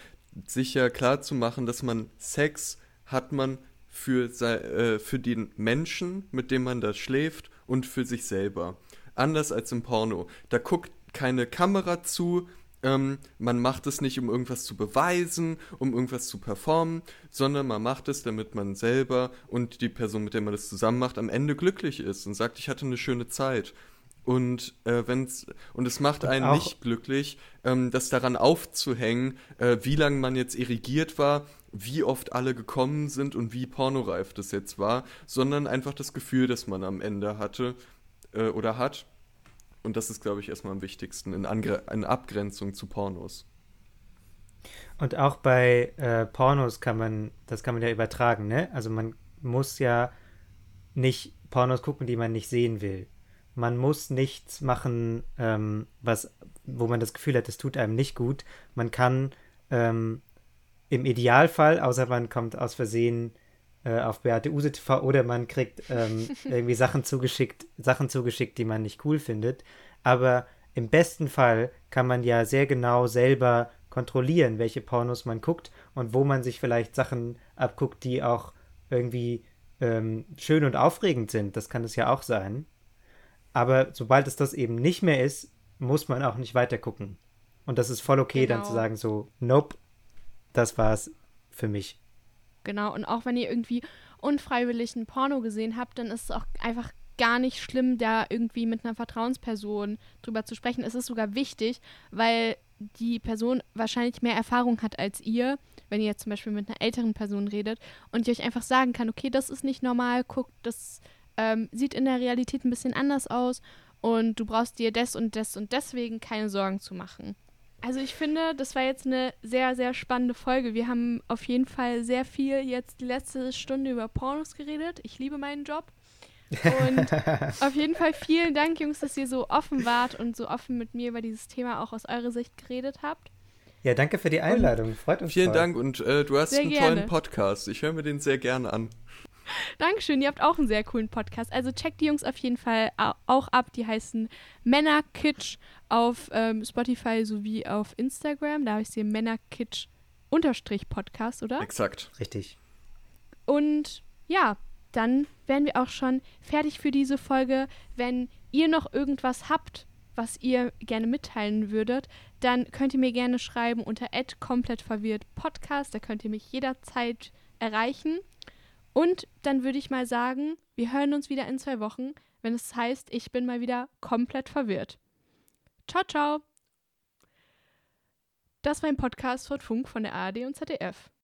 sich ja klar zu machen, dass man Sex hat man für, äh, für den Menschen, mit dem man da schläft und für sich selber. Anders als im Porno. Da guckt keine Kamera zu, ähm, man macht es nicht, um irgendwas zu beweisen, um irgendwas zu performen, sondern man macht es, damit man selber und die Person, mit der man das zusammen macht, am Ende glücklich ist und sagt, ich hatte eine schöne Zeit. Und äh, wenn's und es macht einen auch, nicht glücklich, ähm, das daran aufzuhängen, äh, wie lange man jetzt irrigiert war, wie oft alle gekommen sind und wie pornoreif das jetzt war, sondern einfach das Gefühl, das man am Ende hatte äh, oder hat. Und das ist, glaube ich, erstmal am wichtigsten in, Angre in Abgrenzung zu Pornos. Und auch bei äh, Pornos kann man, das kann man ja übertragen, ne? Also man muss ja nicht Pornos gucken, die man nicht sehen will man muss nichts machen, ähm, was, wo man das Gefühl hat, es tut einem nicht gut. Man kann ähm, im Idealfall, außer man kommt aus Versehen äh, auf Beate Use TV oder man kriegt ähm, irgendwie Sachen zugeschickt, Sachen zugeschickt, die man nicht cool findet. Aber im besten Fall kann man ja sehr genau selber kontrollieren, welche Pornos man guckt und wo man sich vielleicht Sachen abguckt, die auch irgendwie ähm, schön und aufregend sind. Das kann es ja auch sein. Aber sobald es das eben nicht mehr ist, muss man auch nicht weiter gucken. Und das ist voll okay, genau. dann zu genau. sagen, so, nope, das war's für mich. Genau, und auch wenn ihr irgendwie unfreiwillig ein Porno gesehen habt, dann ist es auch einfach gar nicht schlimm, da irgendwie mit einer Vertrauensperson drüber zu sprechen. Es ist sogar wichtig, weil die Person wahrscheinlich mehr Erfahrung hat als ihr, wenn ihr jetzt zum Beispiel mit einer älteren Person redet und die euch einfach sagen kann, okay, das ist nicht normal, guckt, das ähm, sieht in der Realität ein bisschen anders aus und du brauchst dir des und des und deswegen keine Sorgen zu machen. Also ich finde, das war jetzt eine sehr, sehr spannende Folge. Wir haben auf jeden Fall sehr viel jetzt die letzte Stunde über Pornos geredet. Ich liebe meinen Job. Und auf jeden Fall vielen Dank, Jungs, dass ihr so offen wart und so offen mit mir über dieses Thema auch aus eurer Sicht geredet habt. Ja, danke für die Einladung. Und Freut uns. Vielen voll. Dank und äh, du hast sehr einen gerne. tollen Podcast. Ich höre mir den sehr gerne an. Dankeschön, ihr habt auch einen sehr coolen Podcast. Also checkt die Jungs auf jeden Fall auch ab. Die heißen Männerkitsch auf ähm, Spotify sowie auf Instagram. Da habe ich sie Männerkitsch unterstrich Podcast, oder? Exakt. Richtig. Und ja, dann wären wir auch schon fertig für diese Folge. Wenn ihr noch irgendwas habt, was ihr gerne mitteilen würdet, dann könnt ihr mir gerne schreiben unter komplett verwirrt Podcast. Da könnt ihr mich jederzeit erreichen. Und dann würde ich mal sagen, wir hören uns wieder in zwei Wochen, wenn es heißt, ich bin mal wieder komplett verwirrt. Ciao, ciao. Das war ein Podcast von Funk von der ARD und ZDF.